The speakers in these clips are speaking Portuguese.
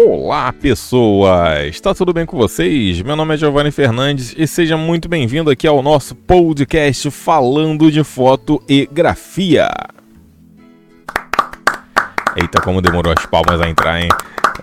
Olá, pessoas! Está tudo bem com vocês? Meu nome é Giovanni Fernandes e seja muito bem-vindo aqui ao nosso podcast falando de foto e grafia. Eita, como demorou as palmas a entrar, hein?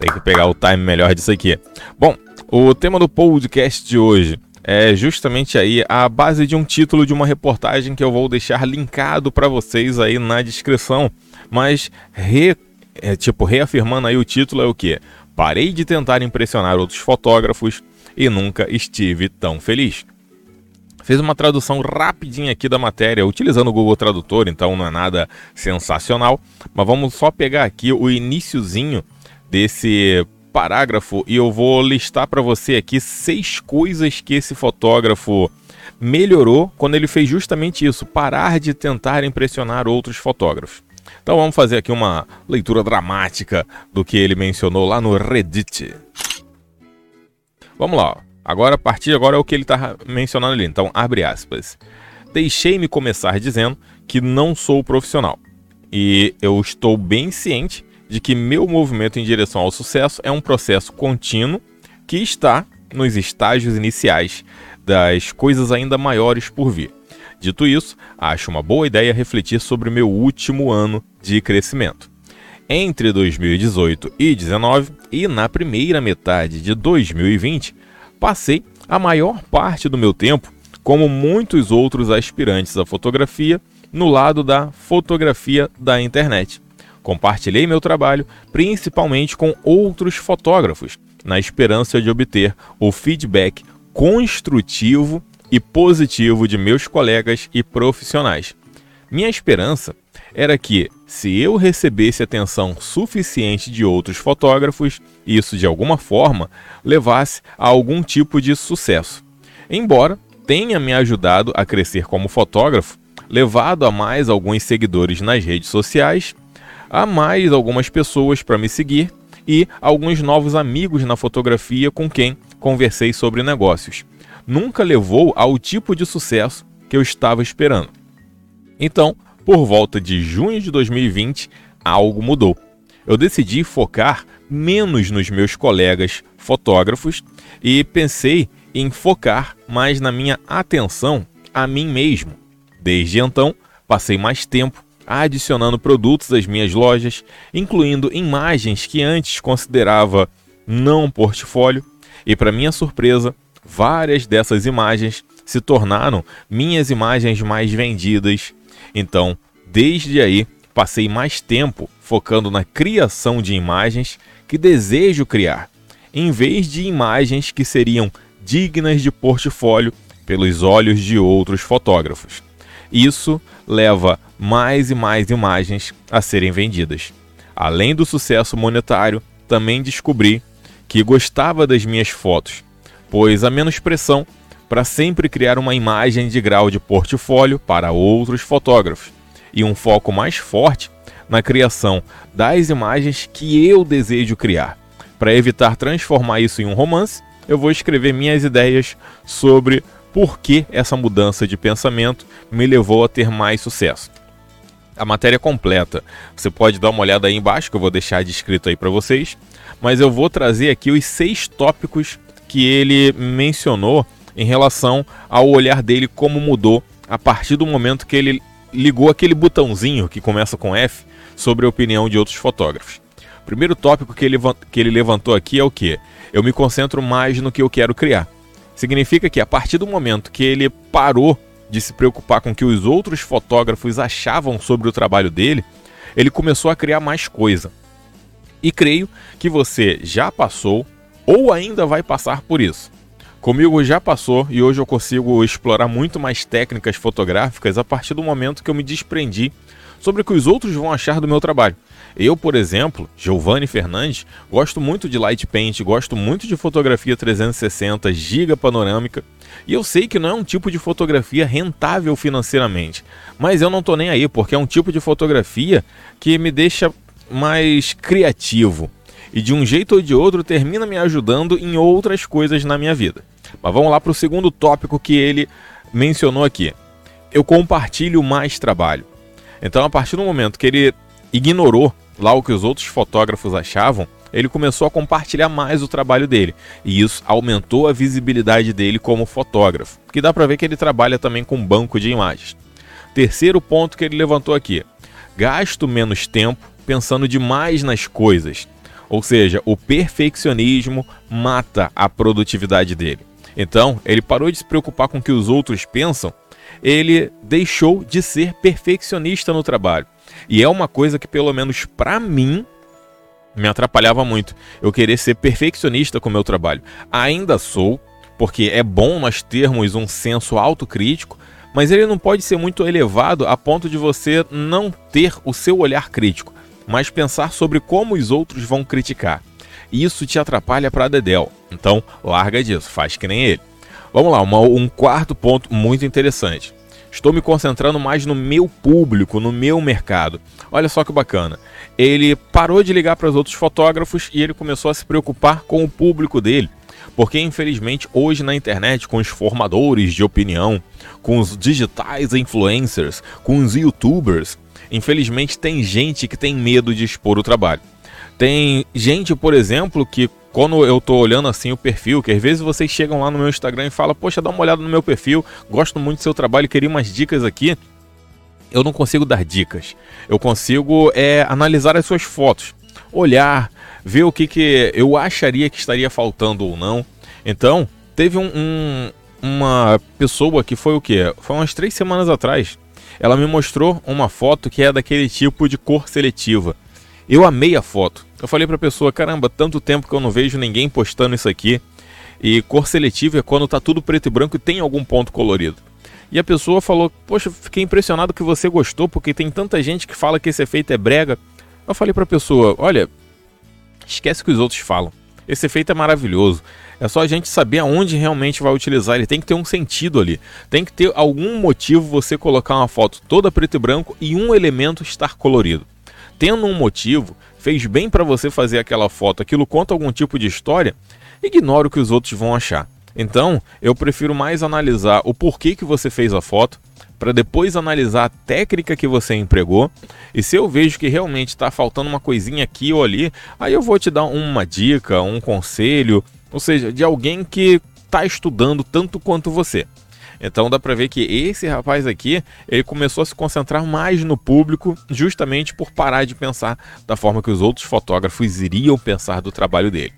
Tem que pegar o time melhor disso aqui. Bom, o tema do podcast de hoje é justamente aí a base de um título de uma reportagem que eu vou deixar linkado para vocês aí na descrição. Mas re, é, tipo reafirmando aí o título é o que? Parei de tentar impressionar outros fotógrafos e nunca estive tão feliz. Fez uma tradução rapidinha aqui da matéria, utilizando o Google Tradutor, então não é nada sensacional, mas vamos só pegar aqui o iníciozinho desse parágrafo e eu vou listar para você aqui seis coisas que esse fotógrafo melhorou quando ele fez justamente isso, parar de tentar impressionar outros fotógrafos. Então vamos fazer aqui uma leitura dramática do que ele mencionou lá no Reddit. Vamos lá. Agora, a partir de agora é o que ele está mencionando ali. Então, abre aspas. Deixei-me começar dizendo que não sou profissional. E eu estou bem ciente de que meu movimento em direção ao sucesso é um processo contínuo que está nos estágios iniciais das coisas ainda maiores por vir. Dito isso, acho uma boa ideia refletir sobre meu último ano de crescimento. Entre 2018 e 2019 e na primeira metade de 2020, passei a maior parte do meu tempo, como muitos outros aspirantes à fotografia, no lado da fotografia da internet. Compartilhei meu trabalho principalmente com outros fotógrafos, na esperança de obter o feedback construtivo e positivo de meus colegas e profissionais. Minha esperança era que, se eu recebesse atenção suficiente de outros fotógrafos, isso de alguma forma levasse a algum tipo de sucesso. Embora tenha me ajudado a crescer como fotógrafo, levado a mais alguns seguidores nas redes sociais, a mais algumas pessoas para me seguir e alguns novos amigos na fotografia com quem conversei sobre negócios nunca levou ao tipo de sucesso que eu estava esperando. Então, por volta de junho de 2020, algo mudou. Eu decidi focar menos nos meus colegas fotógrafos e pensei em focar mais na minha atenção a mim mesmo. Desde então, passei mais tempo adicionando produtos às minhas lojas, incluindo imagens que antes considerava não portfólio, e para minha surpresa, Várias dessas imagens se tornaram minhas imagens mais vendidas. Então, desde aí, passei mais tempo focando na criação de imagens que desejo criar, em vez de imagens que seriam dignas de portfólio pelos olhos de outros fotógrafos. Isso leva mais e mais imagens a serem vendidas. Além do sucesso monetário, também descobri que gostava das minhas fotos pois há menos pressão para sempre criar uma imagem de grau de portfólio para outros fotógrafos e um foco mais forte na criação das imagens que eu desejo criar. Para evitar transformar isso em um romance, eu vou escrever minhas ideias sobre por que essa mudança de pensamento me levou a ter mais sucesso. A matéria completa, você pode dar uma olhada aí embaixo que eu vou deixar descrito aí para vocês, mas eu vou trazer aqui os seis tópicos que ele mencionou em relação ao olhar dele como mudou a partir do momento que ele ligou aquele botãozinho que começa com F sobre a opinião de outros fotógrafos. O primeiro tópico que ele, que ele levantou aqui é o que? Eu me concentro mais no que eu quero criar. Significa que a partir do momento que ele parou de se preocupar com o que os outros fotógrafos achavam sobre o trabalho dele, ele começou a criar mais coisa. E creio que você já passou ou ainda vai passar por isso. Comigo já passou e hoje eu consigo explorar muito mais técnicas fotográficas a partir do momento que eu me desprendi sobre o que os outros vão achar do meu trabalho. Eu, por exemplo, Giovanni Fernandes, gosto muito de light paint, gosto muito de fotografia 360, giga panorâmica, e eu sei que não é um tipo de fotografia rentável financeiramente, mas eu não tô nem aí, porque é um tipo de fotografia que me deixa mais criativo, e de um jeito ou de outro termina me ajudando em outras coisas na minha vida. Mas vamos lá para o segundo tópico que ele mencionou aqui. Eu compartilho mais trabalho. Então, a partir do momento que ele ignorou lá o que os outros fotógrafos achavam, ele começou a compartilhar mais o trabalho dele, e isso aumentou a visibilidade dele como fotógrafo, que dá para ver que ele trabalha também com banco de imagens. Terceiro ponto que ele levantou aqui: gasto menos tempo pensando demais nas coisas. Ou seja, o perfeccionismo mata a produtividade dele. Então, ele parou de se preocupar com o que os outros pensam, ele deixou de ser perfeccionista no trabalho. E é uma coisa que, pelo menos para mim, me atrapalhava muito. Eu querer ser perfeccionista com o meu trabalho. Ainda sou, porque é bom nós termos um senso autocrítico, mas ele não pode ser muito elevado a ponto de você não ter o seu olhar crítico, mas pensar sobre como os outros vão criticar. Isso te atrapalha para Dedel. Então, larga disso, faz que nem ele. Vamos lá, uma, um quarto ponto muito interessante. Estou me concentrando mais no meu público, no meu mercado. Olha só que bacana. Ele parou de ligar para os outros fotógrafos e ele começou a se preocupar com o público dele. Porque infelizmente hoje na internet, com os formadores de opinião, com os digitais influencers, com os youtubers, infelizmente tem gente que tem medo de expor o trabalho. Tem gente, por exemplo, que quando eu tô olhando assim o perfil, que às vezes vocês chegam lá no meu Instagram e falam, poxa, dá uma olhada no meu perfil, gosto muito do seu trabalho, queria umas dicas aqui. Eu não consigo dar dicas. Eu consigo é, analisar as suas fotos, olhar, ver o que, que eu acharia que estaria faltando ou não. Então, teve um, um, uma pessoa que foi o que? Foi umas três semanas atrás. Ela me mostrou uma foto que é daquele tipo de cor seletiva. Eu amei a foto. Eu falei para a pessoa, caramba, tanto tempo que eu não vejo ninguém postando isso aqui. E cor seletiva é quando tá tudo preto e branco e tem algum ponto colorido. E a pessoa falou, poxa, fiquei impressionado que você gostou, porque tem tanta gente que fala que esse efeito é brega. Eu falei para a pessoa, olha, esquece o que os outros falam. Esse efeito é maravilhoso. É só a gente saber aonde realmente vai utilizar. Ele tem que ter um sentido ali. Tem que ter algum motivo você colocar uma foto toda preto e branco e um elemento estar colorido. Tendo um motivo, fez bem para você fazer aquela foto, aquilo conta algum tipo de história, ignora o que os outros vão achar. Então, eu prefiro mais analisar o porquê que você fez a foto, para depois analisar a técnica que você empregou. E se eu vejo que realmente está faltando uma coisinha aqui ou ali, aí eu vou te dar uma dica, um conselho, ou seja, de alguém que está estudando tanto quanto você. Então dá para ver que esse rapaz aqui, ele começou a se concentrar mais no público, justamente por parar de pensar da forma que os outros fotógrafos iriam pensar do trabalho dele.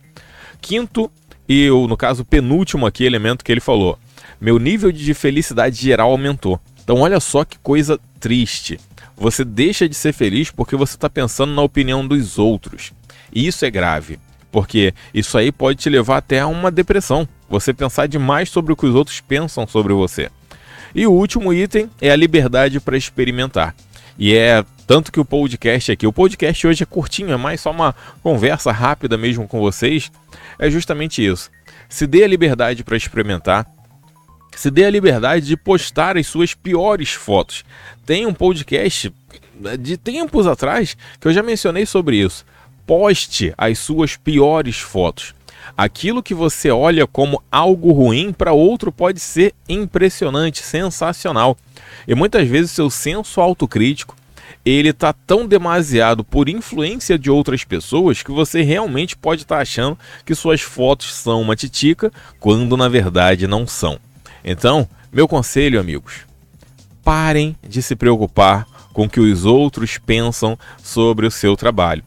Quinto e no caso penúltimo aqui elemento que ele falou, meu nível de felicidade geral aumentou. Então olha só que coisa triste. Você deixa de ser feliz porque você está pensando na opinião dos outros. E isso é grave, porque isso aí pode te levar até a uma depressão. Você pensar demais sobre o que os outros pensam sobre você. E o último item é a liberdade para experimentar. E é tanto que o podcast aqui, o podcast hoje é curtinho, é mais só uma conversa rápida mesmo com vocês. É justamente isso. Se dê a liberdade para experimentar, se dê a liberdade de postar as suas piores fotos. Tem um podcast de tempos atrás que eu já mencionei sobre isso. Poste as suas piores fotos. Aquilo que você olha como algo ruim para outro pode ser impressionante, sensacional. E muitas vezes seu senso autocrítico ele está tão demasiado por influência de outras pessoas que você realmente pode estar tá achando que suas fotos são uma titica, quando na verdade não são. Então, meu conselho, amigos, parem de se preocupar com o que os outros pensam sobre o seu trabalho.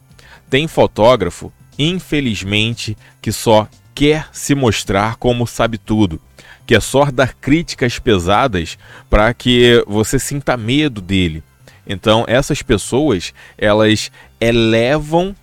Tem fotógrafo infelizmente, que só quer se mostrar como sabe tudo, que é só dar críticas pesadas para que você sinta medo dele. Então, essas pessoas, elas elevam,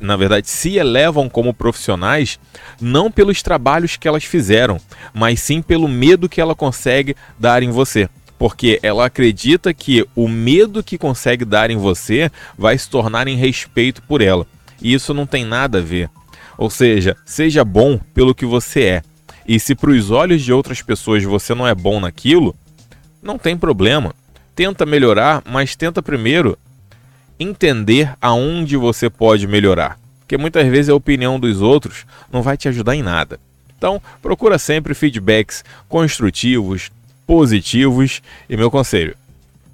na verdade, se elevam como profissionais não pelos trabalhos que elas fizeram, mas sim pelo medo que ela consegue dar em você porque ela acredita que o medo que consegue dar em você vai se tornar em respeito por ela. E isso não tem nada a ver. Ou seja, seja bom pelo que você é. E se para os olhos de outras pessoas você não é bom naquilo, não tem problema. Tenta melhorar, mas tenta primeiro entender aonde você pode melhorar. Porque muitas vezes a opinião dos outros não vai te ajudar em nada. Então, procura sempre feedbacks construtivos, positivos e meu conselho: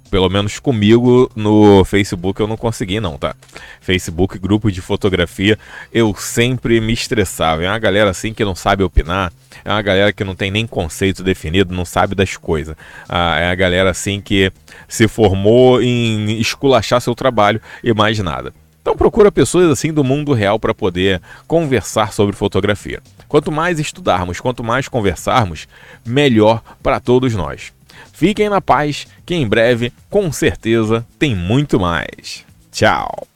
Pelo menos comigo no Facebook eu não consegui, não, tá? Facebook, grupo de fotografia, eu sempre me estressava. É uma galera assim que não sabe opinar, é uma galera que não tem nem conceito definido, não sabe das coisas. Ah, é a galera assim que se formou em esculachar seu trabalho e mais nada. Então procura pessoas assim do mundo real para poder conversar sobre fotografia. Quanto mais estudarmos, quanto mais conversarmos, melhor para todos nós. Fiquem na paz, que em breve, com certeza, tem muito mais. Tchau!